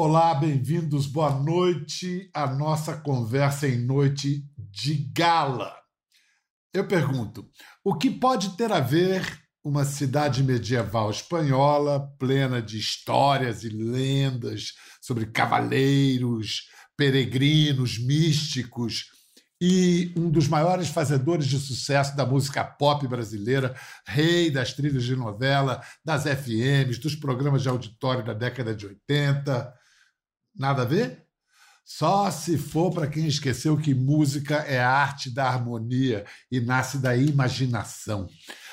Olá, bem-vindos, boa noite. A nossa conversa em noite de gala. Eu pergunto: o que pode ter a ver uma cidade medieval espanhola, plena de histórias e lendas sobre cavaleiros, peregrinos, místicos, e um dos maiores fazedores de sucesso da música pop brasileira, rei das trilhas de novela, das FMs, dos programas de auditório da década de 80. Nada a ver? Só se for para quem esqueceu que música é a arte da harmonia e nasce da imaginação.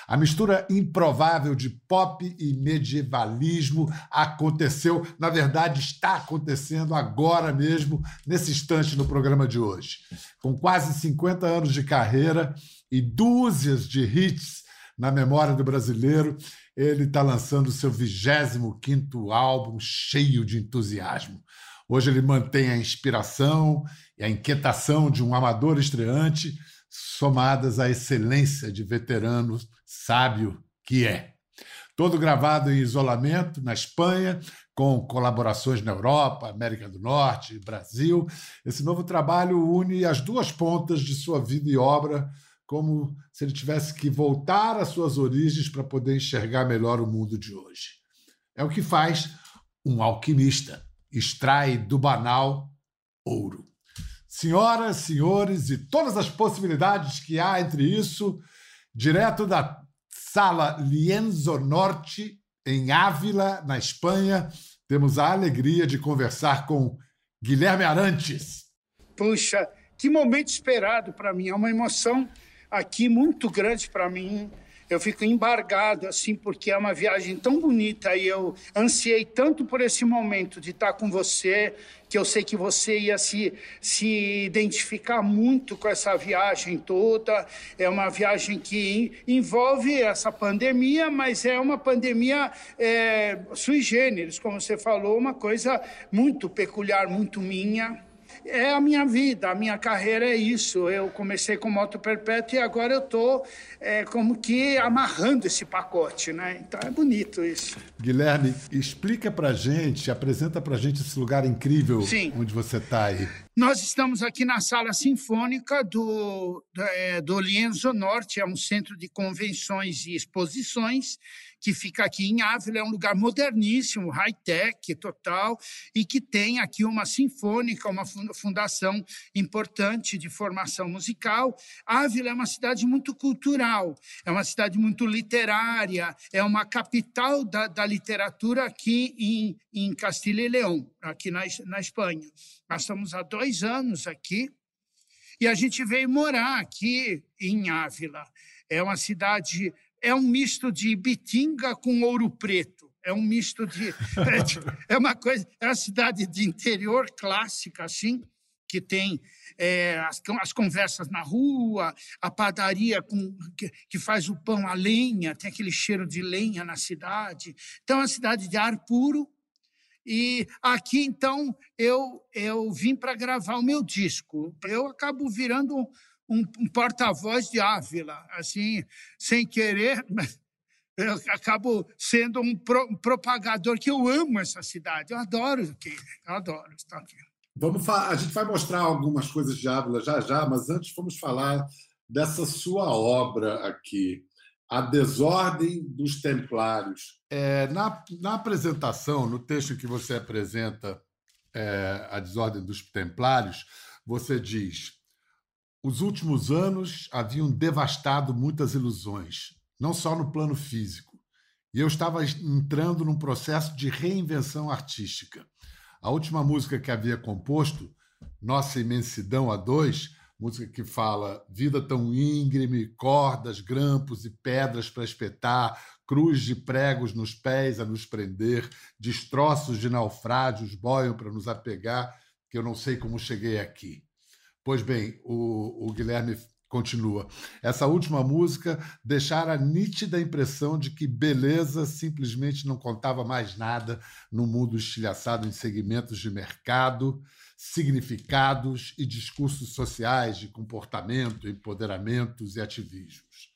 A mistura improvável de pop e medievalismo aconteceu, na verdade, está acontecendo agora mesmo, nesse instante no programa de hoje. Com quase 50 anos de carreira e dúzias de hits na memória do brasileiro, ele está lançando seu 25 álbum cheio de entusiasmo. Hoje ele mantém a inspiração e a inquietação de um amador estreante, somadas à excelência de veteranos sábio que é. Todo gravado em isolamento, na Espanha, com colaborações na Europa, América do Norte, Brasil. Esse novo trabalho une as duas pontas de sua vida e obra, como se ele tivesse que voltar às suas origens para poder enxergar melhor o mundo de hoje. É o que faz um alquimista, extrai do banal ouro. Senhoras, senhores, e todas as possibilidades que há entre isso, direto da Sala Lienzo Norte, em Ávila, na Espanha. Temos a alegria de conversar com Guilherme Arantes. Puxa, que momento esperado para mim. É uma emoção aqui muito grande para mim eu fico embargado, assim, porque é uma viagem tão bonita e eu ansiei tanto por esse momento de estar com você, que eu sei que você ia se, se identificar muito com essa viagem toda. É uma viagem que envolve essa pandemia, mas é uma pandemia é, sui generis, como você falou, uma coisa muito peculiar, muito minha é a minha vida, a minha carreira é isso. Eu comecei com moto perpétuo e agora eu estou é, como que amarrando esse pacote, né? Então é bonito isso. Guilherme, explica para gente, apresenta para gente esse lugar incrível Sim. onde você está aí. Nós estamos aqui na sala sinfônica do, do, é, do Lienzo Norte, é um centro de convenções e exposições que fica aqui em Ávila, é um lugar moderníssimo, high-tech total, e que tem aqui uma sinfônica, uma fundação importante de formação musical. Ávila é uma cidade muito cultural, é uma cidade muito literária, é uma capital da, da literatura aqui em, em Castilha e Leão, aqui na, na Espanha. Nós estamos há dois anos aqui e a gente veio morar aqui em Ávila. É uma cidade, é um misto de Bitinga com Ouro Preto. É um misto de. É uma coisa. É uma cidade de interior clássica, assim, que tem é, as, as, conversas na rua, a padaria com, que, que, faz o pão a lenha, tem aquele cheiro de lenha na cidade. Então, é uma cidade de ar puro, e aqui, então, eu, eu vim para gravar o meu disco. Eu acabo virando um, um porta-voz de Ávila, assim, sem querer, eu acabo sendo um, pro, um, propagador que eu amo essa cidade. Eu adoro aqui, eu adoro estar aqui. Vamos a gente vai mostrar algumas coisas de Ávila já já, mas antes vamos falar dessa sua obra aqui a desordem dos templários. É, na, na apresentação, no texto que você apresenta é, a desordem dos templários, você diz: os últimos anos haviam devastado muitas ilusões, não só no plano físico. E eu estava entrando num processo de reinvenção artística. A última música que havia composto, Nossa Imensidão a Dois, música que fala vida tão íngreme, cordas, grampos e pedras para espetar, cruz de pregos nos pés a nos prender, destroços de naufrágios boiam para nos apegar, que eu não sei como cheguei aqui. Pois bem, o, o Guilherme continua. Essa última música deixara a nítida impressão de que beleza simplesmente não contava mais nada no mundo estilhaçado em segmentos de mercado significados e discursos sociais de comportamento, empoderamentos e ativismos.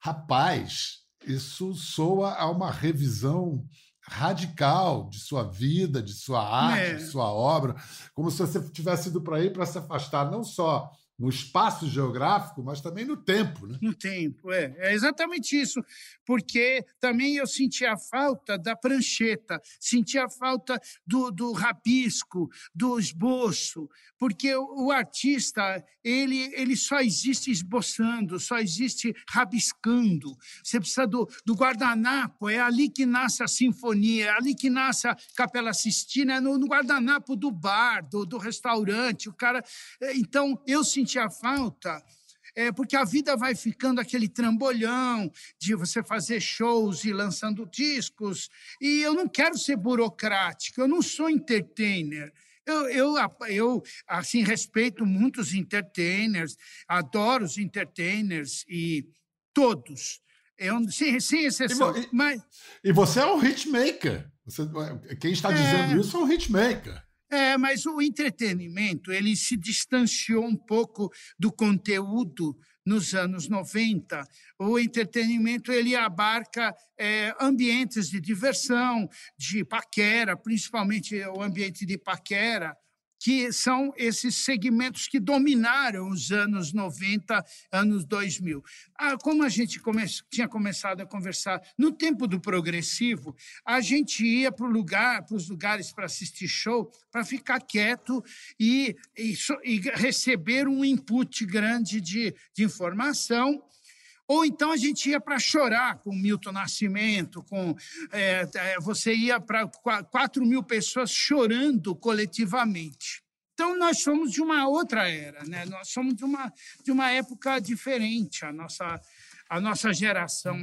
Rapaz, isso soa a uma revisão radical de sua vida, de sua arte, é. de sua obra, como se você tivesse ido para aí para se afastar não só no espaço geográfico, mas também no tempo. Né? No tempo, é. É exatamente isso. Porque também eu senti a falta da prancheta, senti a falta do, do rabisco, do esboço, porque o, o artista ele, ele só existe esboçando, só existe rabiscando. Você precisa do, do guardanapo, é ali que nasce a sinfonia, é ali que nasce a Capela Sistina, é no, no guardanapo do bar, do, do restaurante. O cara. É, então, eu senti sentir a falta é porque a vida vai ficando aquele trambolhão de você fazer shows e lançando discos. E eu não quero ser burocrático, eu não sou entertainer. Eu, eu, eu assim, respeito muitos entertainers, adoro os entertainers e todos. Eu, sem, sem exceção. E, mas... e você é um hitmaker. Você, quem está dizendo é... isso é um hitmaker. É, mas o entretenimento ele se distanciou um pouco do conteúdo nos anos 90. O entretenimento ele abarca é, ambientes de diversão, de paquera, principalmente o ambiente de paquera, que são esses segmentos que dominaram os anos 90, anos 2000. Ah, como a gente come tinha começado a conversar, no tempo do progressivo, a gente ia para lugar, os lugares para assistir show, para ficar quieto e, e, e, receber um input grande de, de informação ou então a gente ia para chorar com Milton Nascimento, com é, é você ia para 4 mil pessoas chorando coletivamente. Então nós somos de uma outra era, né? Nós somos de uma de uma época diferente, a nossa a nossa geração.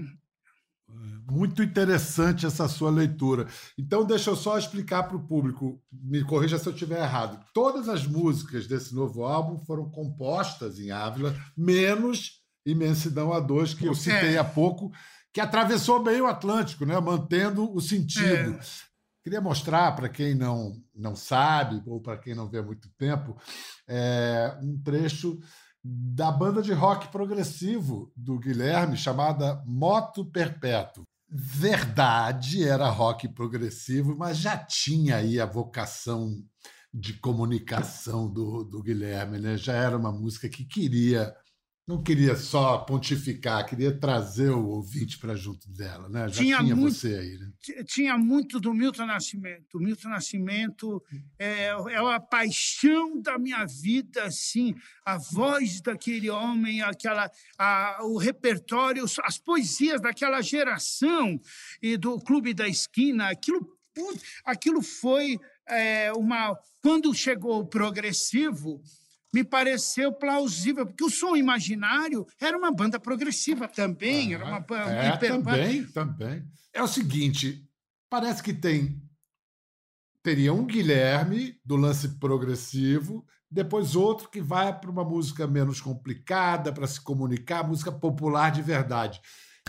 Muito interessante essa sua leitura. Então, deixa eu só explicar para o público, me corrija se eu estiver errado. Todas as músicas desse novo álbum foram compostas em Ávila, menos Imensidão A2, que eu citei é. há pouco, que atravessou bem o Atlântico, né? mantendo o sentido. É. Queria mostrar para quem não, não sabe, ou para quem não vê há muito tempo, é, um trecho da banda de rock progressivo do Guilherme, chamada Moto Perpétuo. Verdade, era rock progressivo, mas já tinha aí a vocação de comunicação do, do Guilherme, né? já era uma música que queria não queria só pontificar, queria trazer o ouvinte para junto dela, né? Já tinha, tinha muito, você aí, né? Tinha muito do Milton Nascimento. O Milton Nascimento é, é a paixão da minha vida, assim, a voz daquele homem, aquela, a, o repertório, as poesias daquela geração e do Clube da Esquina, aquilo, aquilo foi é, uma... Quando chegou o progressivo, me pareceu plausível, porque o Som Imaginário era uma banda progressiva também. Ah, era uma é, hiper... também, também. É o seguinte, parece que tem teria um Guilherme do lance progressivo, depois outro que vai para uma música menos complicada para se comunicar, música popular de verdade.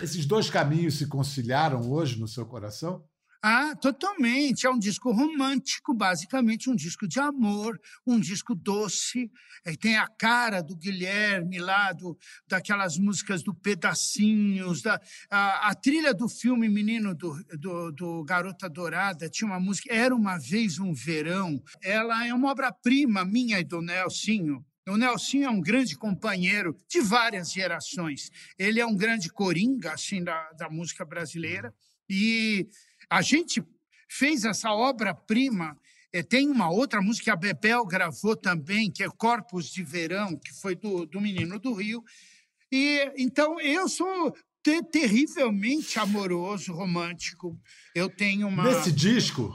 Esses dois caminhos se conciliaram hoje no seu coração? Ah, totalmente. É um disco romântico, basicamente um disco de amor, um disco doce. É, tem a cara do Guilherme lá, do, daquelas músicas do Pedacinhos. Da, a, a trilha do filme Menino do, do, do, Garota Dourada tinha uma música, Era Uma Vez um Verão. Ela é uma obra-prima minha e do Nelsinho. O Nelson é um grande companheiro de várias gerações. Ele é um grande coringa assim da, da música brasileira e a gente fez essa obra-prima. Eh, tem uma outra música que a Bebel gravou também, que é Corpos de Verão, que foi do, do Menino do Rio. E então eu sou ter, terrivelmente amoroso, romântico. Eu tenho uma. Nesse disco,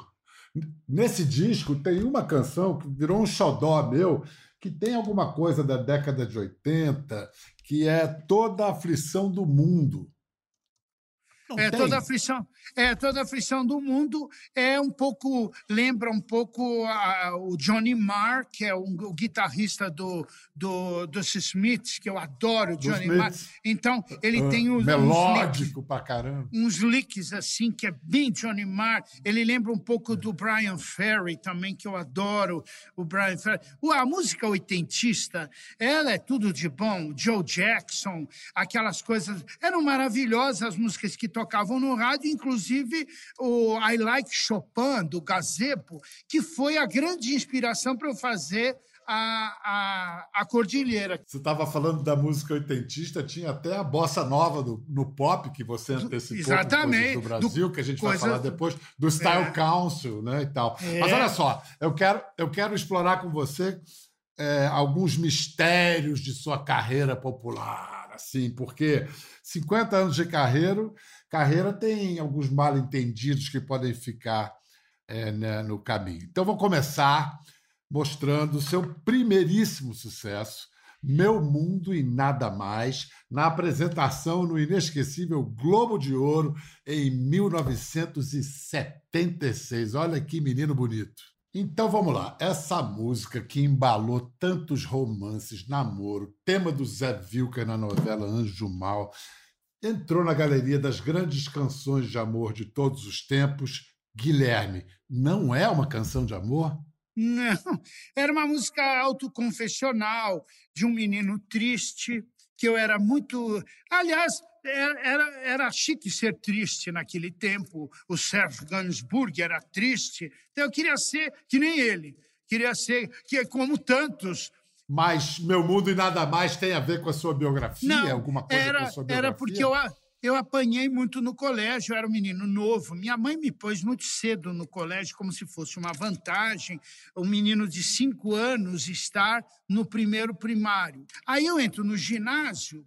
nesse disco tem uma canção que virou um xodó meu, que tem alguma coisa da década de 80, que é toda a aflição do mundo. Não é, tem. toda a aflição, é, toda a aflição do mundo é um pouco, lembra um pouco a, o Johnny Marr, que é um, o guitarrista do, do, dos Smiths, que eu adoro, Johnny Marr. Então, ele uh, tem uns, melódico uns, pra caramba. uns licks assim, que é bem Johnny Marr. Ele lembra um pouco do Brian Ferry também, que eu adoro, o Brian Ferry. A música oitentista, ela é tudo de bom. Joe Jackson, aquelas coisas, eram maravilhosas as músicas que tocavam no rádio, inclusive o I Like Chopin, do Gazebo, que foi a grande inspiração para eu fazer a, a, a cordilheira. Você estava falando da música oitentista, tinha até a bossa nova do, no pop, que você antecipou Exatamente. do Brasil, do, que a gente vai falar depois, do Style é. Council né, e tal. É. Mas olha só, eu quero, eu quero explorar com você é, alguns mistérios de sua carreira popular, assim, porque 50 anos de carreira, carreira tem alguns mal entendidos que podem ficar é, né, no caminho. Então, vou começar mostrando seu primeiríssimo sucesso, Meu Mundo e Nada Mais, na apresentação no inesquecível Globo de Ouro em 1976. Olha que menino bonito. Então vamos lá, essa música que embalou tantos romances, namoro, tema do Zé Vilker na novela Anjo Mal, entrou na galeria das grandes canções de amor de todos os tempos. Guilherme, não é uma canção de amor? Não, era uma música autoconfessional de um menino triste, que eu era muito. Aliás, era, era chique ser triste naquele tempo. O Serge Gainsbourg era triste. Então eu queria ser que nem ele. Queria ser que como tantos. Mas Meu Mundo e Nada Mais tem a ver com a sua biografia? Não, alguma coisa era, com a sua biografia? Era porque eu, eu apanhei muito no colégio, eu era um menino novo. Minha mãe me pôs muito cedo no colégio, como se fosse uma vantagem, um menino de cinco anos estar no primeiro primário. Aí eu entro no ginásio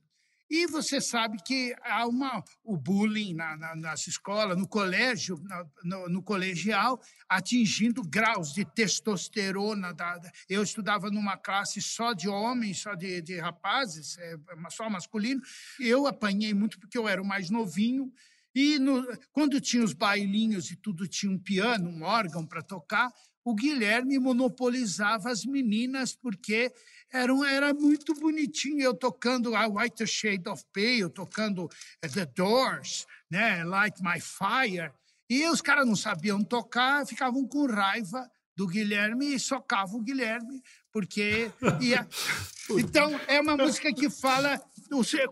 e você sabe que há uma, o bullying na, na, nas escolas, no colégio, no, no, colegial, atingindo graus de testosterona. Da, eu estudava numa classe só de homens, só de, de rapazes, é, só masculino. Eu apanhei muito porque eu era o mais novinho. E no, quando tinha os bailinhos e tudo tinha um piano, um órgão para tocar, o Guilherme monopolizava as meninas porque era, um, era muito bonitinho. Eu tocando a White Shade of Pale, tocando eh, The Doors, né, Light My Fire. E os caras não sabiam tocar, ficavam com raiva do Guilherme e socavam o Guilherme, porque. Ia... Então, é uma música que fala.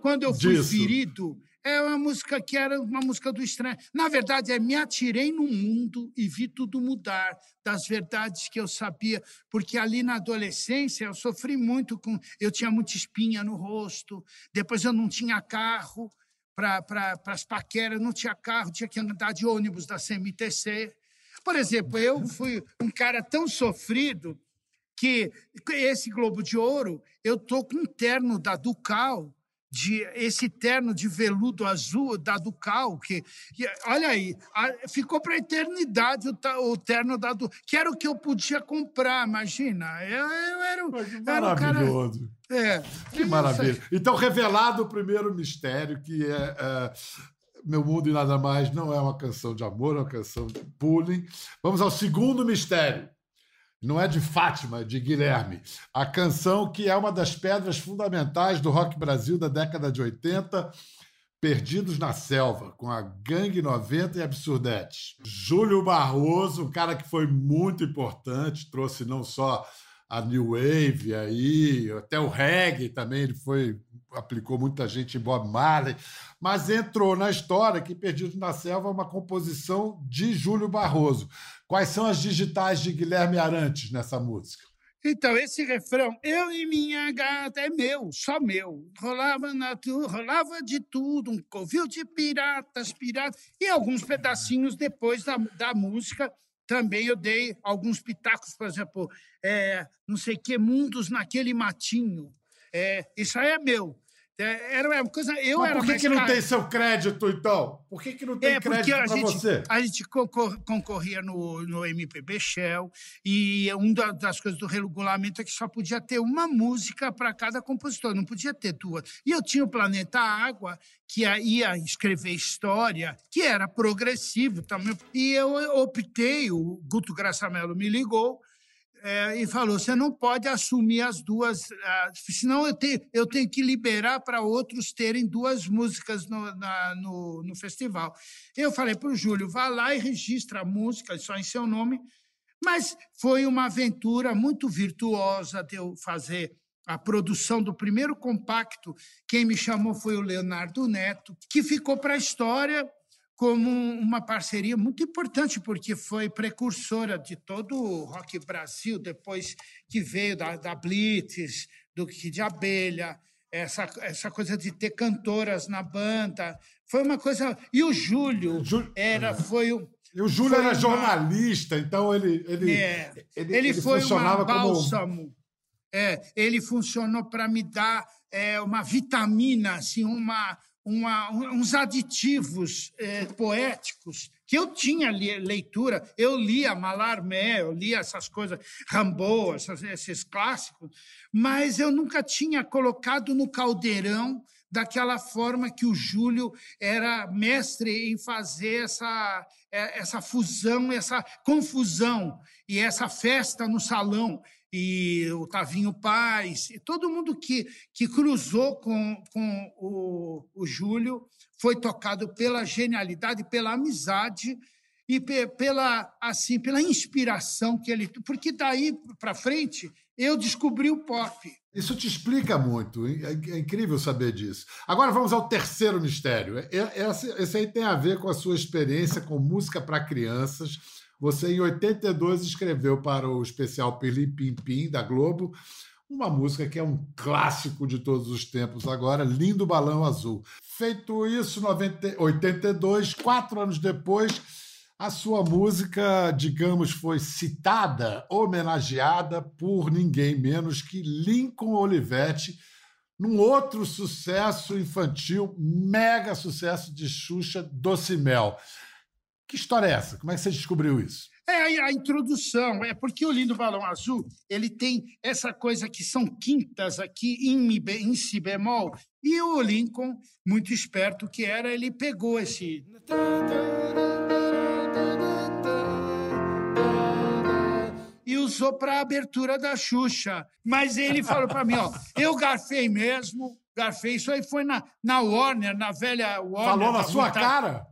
Quando eu fui Disso. ferido, é uma música que era uma música do estranho. Na verdade, é me atirei no mundo e vi tudo mudar das verdades que eu sabia, porque ali na adolescência eu sofri muito com, eu tinha muita espinha no rosto, depois eu não tinha carro para pra, as paqueras, não tinha carro, tinha que andar de ônibus da CMTC. Por exemplo, eu fui um cara tão sofrido que esse Globo de Ouro, eu tô com um terno da Ducal de esse terno de veludo azul da Ducal, que, olha aí, ficou para a eternidade o, o, terno da Ducal, que era o que eu podia comprar, imagina. Eu, eu era, que era maravilhoso. Cara, é, que maravilha. Então, revelado o primeiro mistério, que é, é Meu Mundo e Nada Mais não é uma canção de amor, é uma canção de bullying. Vamos ao segundo mistério não é de Fátima, de Guilherme. A canção que é uma das pedras fundamentais do rock Brasil da década de 80, Perdidos na Selva, com a Gangue 90 e Absurdetes. Júlio Barroso, um cara que foi muito importante, trouxe não só a New Wave aí, até o reggae também, ele foi aplicou muita gente em Bob Marley, mas entrou na história que Perdido na Selva é uma composição de Júlio Barroso. Quais são as digitais de Guilherme Arantes nessa música? Então, esse refrão, eu e minha gata, é meu, só meu. Rolava, na tu, rolava de tudo, um covil de piratas, piratas, e alguns pedacinhos depois da, da música. Também eu dei alguns pitacos, por exemplo, é, não sei que, mundos naquele matinho. É, isso aí é meu. É, era uma coisa. Eu Mas era por que, que não tem seu crédito, então? Por que, que não tem É, crédito para você? a gente concor- concorria no, no MPB Shell e uma das coisas do regulamento é que só podia ter uma música para cada compositor, não podia ter duas. E eu tinha o Planeta Água, que ia escrever história, que era progressivo também. E eu optei, o Guto Graçamelo me ligou, é, e falou: você não pode assumir as duas, senão eu tenho, eu tenho que liberar para outros terem duas músicas no, na- no, no festival. Eu falei para o Júlio: vá lá e registra a música só em seu nome. Mas foi uma aventura muito virtuosa de eu fazer a produção do primeiro compacto. Quem me chamou foi o Leonardo Neto, que ficou para a história como uma parceria muito importante, porque foi precursora de todo o rock Brasil, depois que veio da, da Blitz, do Kid Abelha, essa, essa coisa de ter cantoras na banda. Foi uma coisa. E o Júlio era, foi o. E o Júlio era uma... jornalista, então ele. Ele, é, ele, ele, um bálsamo. Como... É, ele funcionou para me dar é, uma vitamina, assim, uma, uma, uns aditivos é, poéticos que eu tinha leitura, eu lia Malarmé, eu lia essas coisas, Rambo, esses clássicos, mas eu nunca tinha colocado no caldeirão daquela forma que o Júlio era mestre em fazer essa, é, essa fusão, essa confusão e essa festa no salão e o Tavinho Paz, e todo mundo que, que cruzou com, com o, o Júlio foi tocado pela genialidade, pela amizade e pela assim pela inspiração que ele porque daí para frente eu descobri o pop. Isso te explica muito é, é, incrível saber disso. Agora vamos ao terceiro mistério. É, esse, esse aí tem a ver com a sua experiência com música para crianças você, em 82, escreveu para o especial Pilim Pim Pim, da Globo, uma música que é um clássico de todos os tempos agora, Lindo Balão Azul. Feito isso em 82, quatro anos depois, a sua música, digamos, foi citada, homenageada por ninguém menos que Lincoln Olivetti, num outro sucesso infantil, mega sucesso de Xuxa, Doce Mel. Que história é essa? Como é que você descobriu isso? É a introdução, é porque o Lindo Balão Azul ele tem essa coisa que são quintas aqui em, em si bemol, e o Lincoln, muito esperto que era, ele pegou esse. E usou para a abertura da Xuxa. Mas ele falou para mim: ó, eu garfei mesmo, garfei. Isso aí foi na, na Warner, na velha Warner. Falou na sua cara?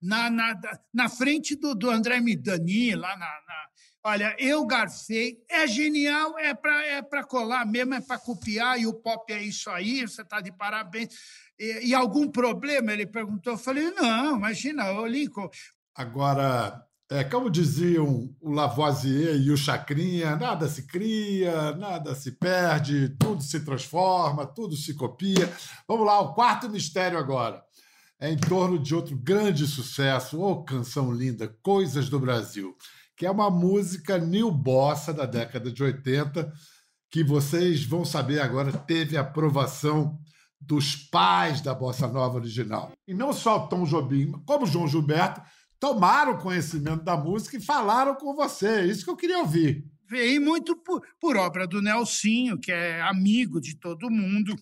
Na, na, na frente do, do André Midani, lá na, na, Olha, eu garfei, é genial, é para é colar mesmo, é para copiar, e o pop é isso aí, você está de parabéns. E, e, algum problema? Ele perguntou. Eu falei, não, imagina, ô Lincoln. Agora, é, como diziam o Lavoisier e o Chacrinha, nada se cria, nada se perde, tudo se transforma, tudo se copia. Vamos lá, o quarto mistério agora é em torno de outro grande sucesso, ou oh, canção linda, Coisas do Brasil, que é uma música new bossa da década de 80, que vocês vão saber agora teve aprovação dos pais da bossa nova original. E não só o Tom Jobim, como o João Gilberto, tomaram conhecimento da música e falaram com você. É isso que eu queria ouvir. Veio muito por, por obra do Nelsinho, que é amigo de todo mundo.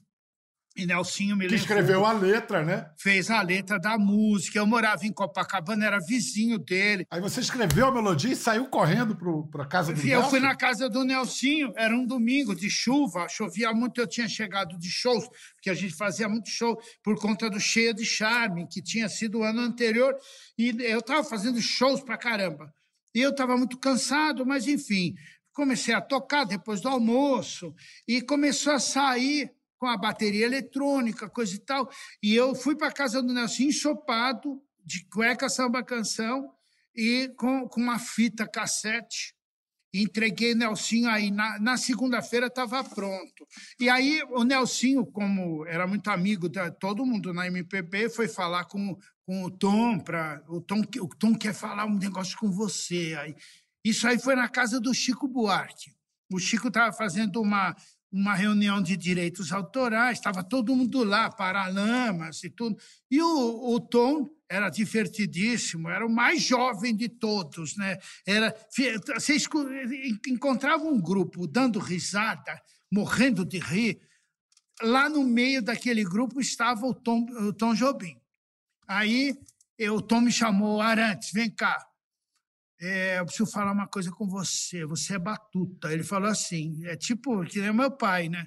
E Nelsinho me que levou, escreveu a letra, né? Fez a letra da música. Eu morava em Copacabana, era vizinho dele. Aí você escreveu a melodia e saiu correndo para casa do Eu Nelson? fui na casa do Nelsinho, era um domingo de chuva, chovia muito, eu tinha chegado de shows, porque a gente fazia muito show por conta do Cheia de Charme, que tinha sido o ano anterior, e eu estava fazendo shows para caramba. E eu estava muito cansado, mas enfim, comecei a tocar depois do almoço, e começou a sair com a bateria eletrônica, coisa e tal. E eu fui para a casa do Nelson ensopado, de cueca samba canção, e com, com uma fita cassete. Entreguei Nelsinho aí. Na, na segunda-feira estava pronto. E aí o Nelsinho, como era muito amigo de todo mundo na MPB, foi falar com, com o Tom. Pra, o, Tom o Tom quer falar um negócio com você. Aí, isso aí foi na casa do Chico Buarque. O Chico estava fazendo uma, uma reunião de direitos autorais, estava todo mundo lá, Paralamas e tudo. E o, o Tom era divertidíssimo, era o mais jovem de todos. Né? Era, você encontrava um grupo dando risada, morrendo de rir. Lá no meio daquele grupo estava o Tom, o Tom Jobim. Aí eu, o Tom me chamou, Arantes, vem cá é, eu preciso falar uma coisa com você, você é batuta. Ele falou assim, é tipo, que é meu pai, né?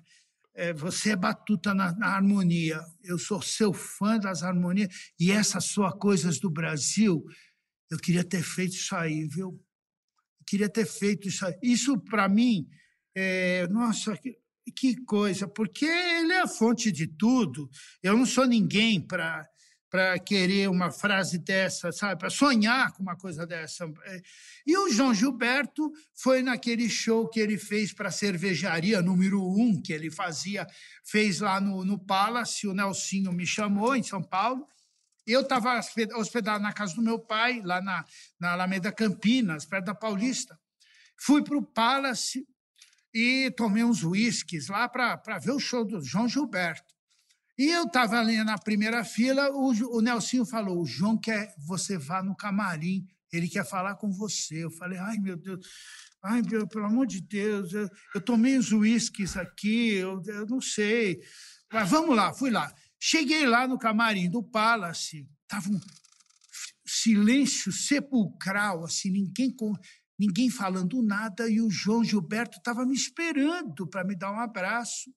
É, você é batuta na, na, harmonia, eu sou seu fã das harmonias, e essas suas coisas do Brasil, eu queria ter feito isso aí, viu? Eu queria ter feito isso aí. Isso, para mim, é, nossa, que, que coisa, porque ele é a fonte de tudo. Eu não sou ninguém para para querer uma frase dessa, sabe? Para sonhar com uma coisa dessa. E o João Gilberto foi naquele show que ele fez para a cervejaria número um, que ele fazia, fez lá no, no Palace, o Nelsinho me chamou em São Paulo. Eu estava hospedado na casa do meu pai, lá na, na Alameda Campinas, perto da Paulista. Fui para o Palace e tomei uns uísques lá para ver o show do João Gilberto. E eu estava ali na primeira fila, o, o Nelsinho falou: o João quer você vá no camarim, ele quer falar com você. Eu falei: ai meu Deus, ai meu, pelo amor de Deus, eu, eu tomei os uísques aqui, eu, eu não sei. Mas vamos lá, fui lá. Cheguei lá no camarim do Palace, estava um silêncio sepulcral, assim, ninguém ninguém falando nada, e o João Gilberto estava me esperando para me dar um abraço.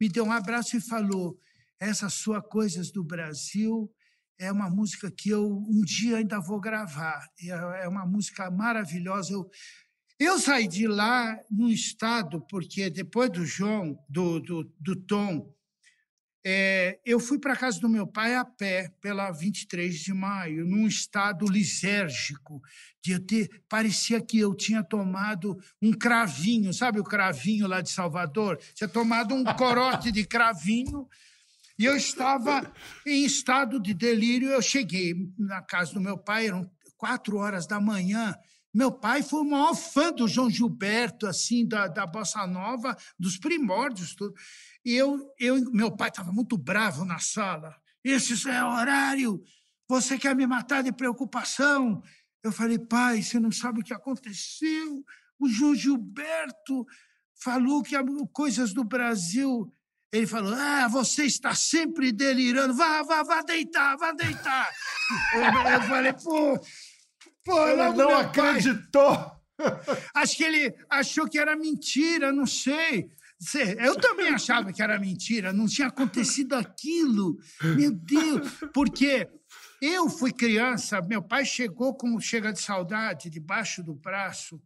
Me deu um abraço e falou: essas suas coisas do Brasil é uma música que eu um dia ainda vou gravar. É, é uma música maravilhosa. Eu, eu saí de lá num estado, porque depois do João, do, do, do Tom, é, eu fui para casa do meu pai a pé, pela 23 de maio, num estado lisérgico, de ter, parecia que eu tinha tomado um cravinho, sabe o cravinho lá de Salvador? Tinha tomado um corote de cravinho e eu estava em estado de delírio. Eu cheguei na casa do meu pai, eram quatro horas da manhã. Meu pai foi o maior fã do João Gilberto, assim, da, da Bossa Nova, dos primórdios, tudo. E eu, eu meu pai estava muito bravo na sala. Esse é horário, você quer me matar de preocupação? Eu falei, pai, você não sabe o que aconteceu? O João Gilberto falou que coisas do Brasil ele falou: Ah, você está sempre delirando. Vá, vá, vá deitar, vá deitar. eu, falei: Pô, pô, ele não acreditou. Pai. Acho que ele achou que era mentira, não sei. Eu também achava que era mentira, não tinha acontecido aquilo. Meu Deus, porque eu fui criança, meu pai chegou como chega de saudade, debaixo do braço,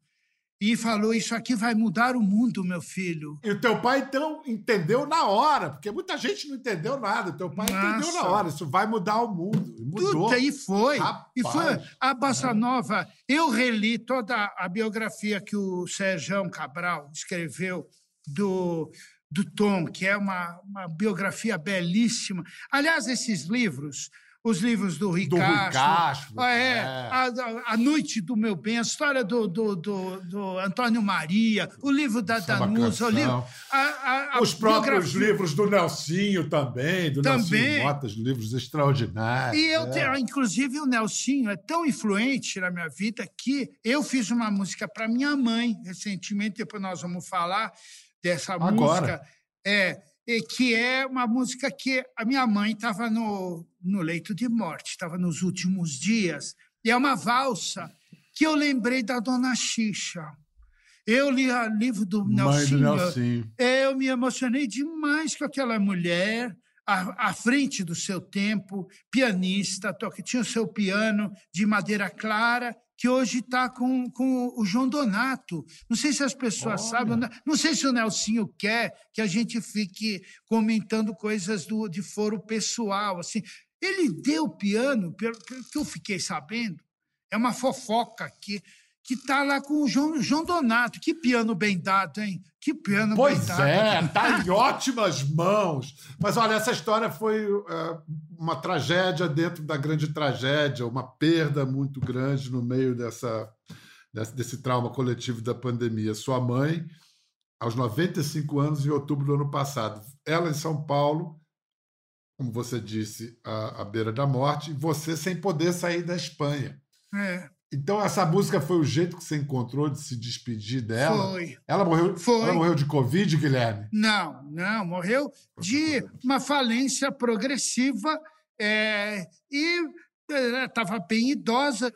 e falou: Isso aqui vai mudar o mundo, meu filho. E o teu pai, então, entendeu na hora, porque muita gente não entendeu nada. O teu pai Nossa. entendeu na hora: Isso vai mudar o mundo. E mudou. Tudo, e foi. Rapaz. E foi a Bossa é. Nova. Eu reli toda a biografia que o Sérgio Cabral escreveu do, do Tom, que é uma, uma biografia belíssima. Aliás, esses livros os livros do Ricardo. Do Ricardo. Ah, é, é. A, a, Noite do Meu Bem, a história do, do, do, do Antônio Maria, o livro da Danusa, o livro. A, os próprios biografia. livros do Nelsinho também, do também. Nelsinho Motas, livros extraordinários. E eu, é. inclusive, o Nelsinho é tão influente na minha vida que eu fiz uma música para minha mãe recentemente, depois nós vamos falar dessa Agora. música. É, que é uma música que a minha mãe estava no, no leito de morte, estava nos últimos dias, e é uma valsa que eu lembrei da Dona Xixa. Eu li o livro do Nelson. Eu me emocionei demais com aquela mulher à, à, frente do seu tempo, pianista, toque, tinha o seu piano de madeira clara que hoje está com, com o João Donato. Não sei se as pessoas Olha. sabem, não sei se o Nelsinho quer que a gente fique comentando coisas do, de foro pessoal. assim. Ele deu piano, pelo que eu fiquei sabendo, é uma fofoca aqui que está lá com o João, João, Donato. Que piano bem dado, hein? Que piano pois bem dado. Pois é, está em ótimas mãos. Mas olha, essa história foi uh, uma tragédia dentro da grande tragédia, uma perda muito grande no meio dessa, desse, desse trauma coletivo da pandemia. Sua mãe, aos 95 anos, em outubro do ano passado. Ela em São Paulo, como você disse, à, à beira da morte, e você sem poder sair da Espanha. É. Então essa música foi o jeito que você encontrou de se despedir dela? Foi. Ela morreu, foi. Ela morreu de Covid, Guilherme? Não, não, morreu de uma falência progressiva é, e estava bem idosa.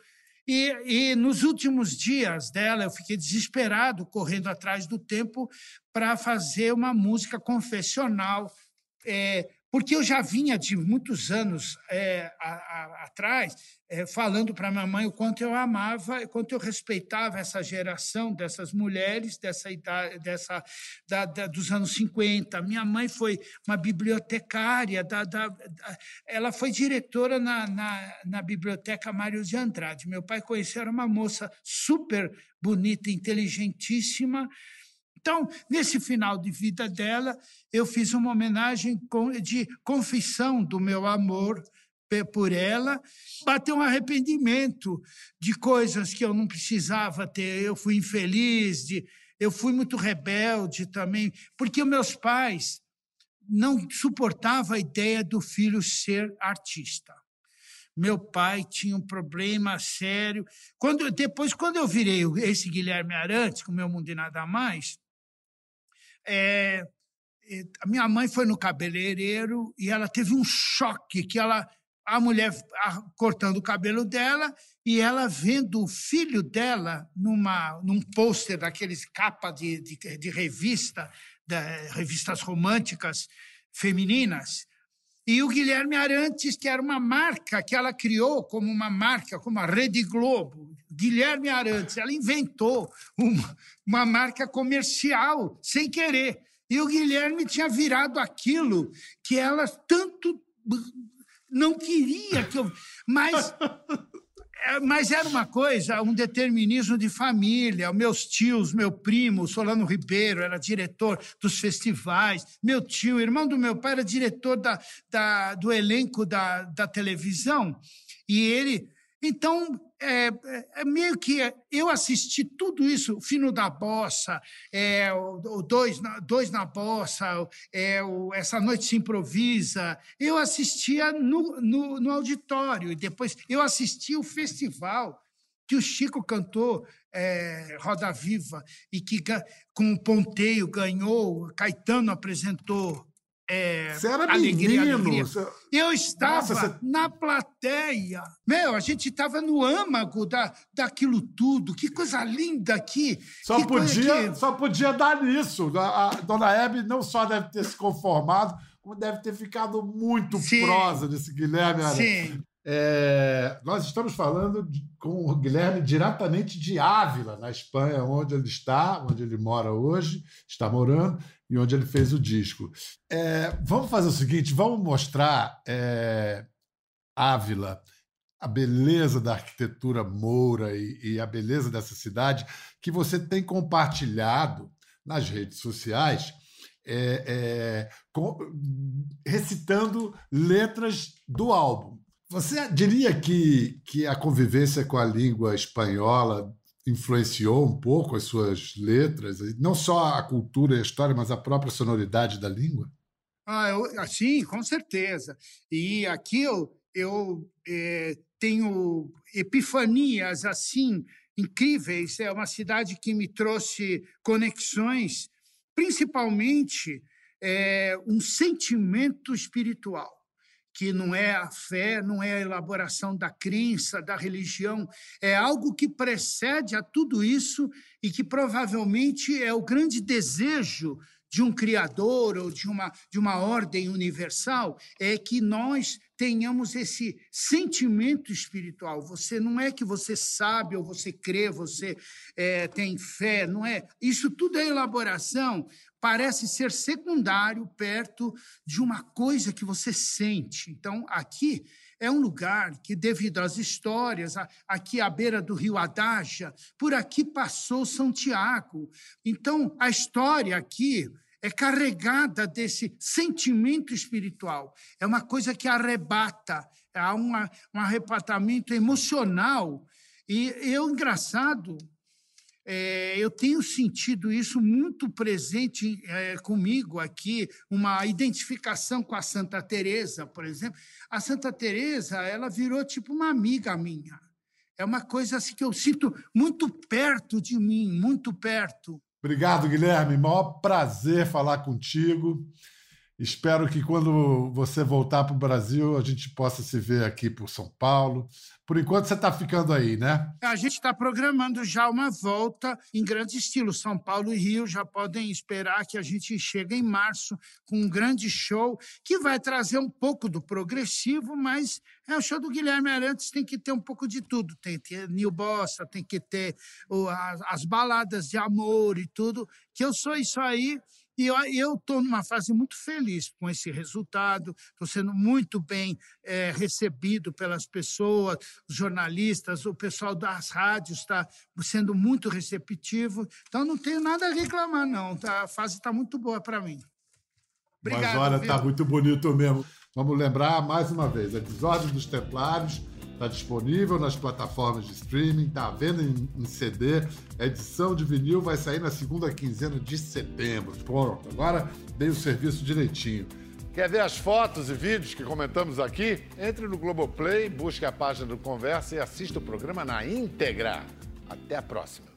E, e, nos últimos dias dela, eu fiquei desesperado, correndo atrás do tempo, para fazer uma música confessional, é, porque eu já vinha de muitos anos é, a, a, atrás é, falando para minha mãe o quanto eu amava, o quanto eu respeitava essa geração dessas mulheres dessa idade, dessa da, da, dos anos 50. Minha mãe foi uma bibliotecária, da, da ela foi diretora na, na, na, biblioteca Mário de Andrade. Meu pai conheceu era uma moça super bonita, inteligentíssima. Então, nesse final de vida dela, eu fiz uma homenagem de confissão do meu amor por ela, bateu um arrependimento de coisas que eu não precisava ter. Eu fui infeliz, de, eu fui muito rebelde também, porque meus pais não suportavam a ideia do filho ser artista. Meu pai tinha um problema sério. Quando depois, quando eu virei esse Guilherme Arantes, com meu mundo e nada mais, é, a minha mãe foi no cabeleireiro e ela teve um choque que ela a mulher cortando o cabelo dela e ela vendo o filho dela numa, num pôster daqueles capa de, de, de revista, de, revistas românticas femininas. E o Guilherme Arantes, que era uma marca que ela criou como uma marca, como a Rede Globo. Guilherme Arantes, ela inventou uma, uma marca comercial, sem querer. E o Guilherme tinha virado aquilo que ela tanto não queria que eu. Mas, é, mas era uma coisa, um determinismo de família. Meus tios, meu primo, Solano Ribeiro, era diretor dos festivais. Meu tio, irmão do meu pai, era diretor da, da do elenco da, da televisão. E ele. Então, é, é, meio que eu assisti tudo isso, o Fino da Bossa, é, o, o dois, na, dois na Bossa, é, o, Essa Noite se Improvisa, eu assistia no, no, no auditório, e depois eu assisti o festival que o Chico cantou é, Roda Viva e que com o Ponteio ganhou, Caetano apresentou é, você era alegria, menino. Alegria. Você... Eu estava Nossa, você... na plateia. Meu, a gente estava no âmago da, daquilo tudo. Que coisa linda aqui. Só, que podia, que... só podia dar nisso. A, a dona Hebe não só deve ter se conformado, como deve ter ficado muito Sim. prosa desse Guilherme Sim. É, nós estamos falando de, com o Guilherme diretamente de Ávila, na Espanha, onde ele está, onde ele mora hoje, está morando e onde ele fez o disco. É, vamos fazer o seguinte: vamos mostrar é, Ávila, a beleza da arquitetura moura e, e a beleza dessa cidade que você tem compartilhado nas redes sociais. É, é, com, recitando letras do álbum. Você diria que, que a convivência com a língua espanhola influenciou um pouco as suas letras, não só a cultura e a história, mas a própria sonoridade da língua? Ah, eu, sim, com certeza. E aqui eu, eu é, tenho epifanias assim incríveis. É uma cidade que me trouxe conexões, principalmente é, um sentimento espiritual que não é a fé, não é a elaboração da crença, da religião, é algo que precede a tudo isso e que provavelmente é o grande desejo de um criador ou de uma, de uma ordem universal, é que nós tenhamos esse sentimento espiritual. Você não é que você sabe ou você crê, você é, tem fé, não é? Isso tudo é elaboração, parece ser secundário perto de uma coisa que você sente. Então, aqui é um lugar que, devido às histórias, aqui à beira do rio Adaja, por aqui passou Santiago. Então, a história aqui é carregada desse sentimento espiritual. É uma coisa que arrebata, há uma, um arrebatamento emocional. E eu, engraçado, é, eu tenho sentido isso muito presente é, comigo aqui, uma identificação com a Santa Teresa, por exemplo. A Santa Teresa, ela virou tipo uma amiga minha. É uma coisa assim que eu sinto muito perto de mim, muito perto. Obrigado, Guilherme. Maior prazer falar contigo. Espero que quando você voltar para o Brasil, a gente possa se ver aqui por São Paulo. Por enquanto, você está ficando aí, né? A gente está programando já uma volta em grande estilo. São Paulo e Rio já podem esperar que a gente chegue em março com um grande show que vai trazer um pouco do progressivo, mas é o show do Guilherme Arantes tem que ter um pouco de tudo. Tem que ter Nil Bossa, tem que ter as baladas de amor e tudo. Que eu sou isso aí e eu estou numa fase muito feliz com esse resultado, estou sendo muito bem é, recebido pelas pessoas, os jornalistas, o pessoal das rádios está sendo muito receptivo. Então, não tenho nada a reclamar, não. Tá, a fase está muito boa para mim. Obrigado, Mas olha, está muito bonito mesmo. Vamos lembrar mais uma vez: a Desordem dos Templários Está disponível nas plataformas de streaming, está à venda em, CD. Edição de vinil vai sair na segunda quinzena de setembro. Pronto, agora dei o serviço direitinho. Quer ver as fotos e vídeos que comentamos aqui? Entre no Globoplay, busque a página do Conversa e assista o programa na íntegra. Até a próxima.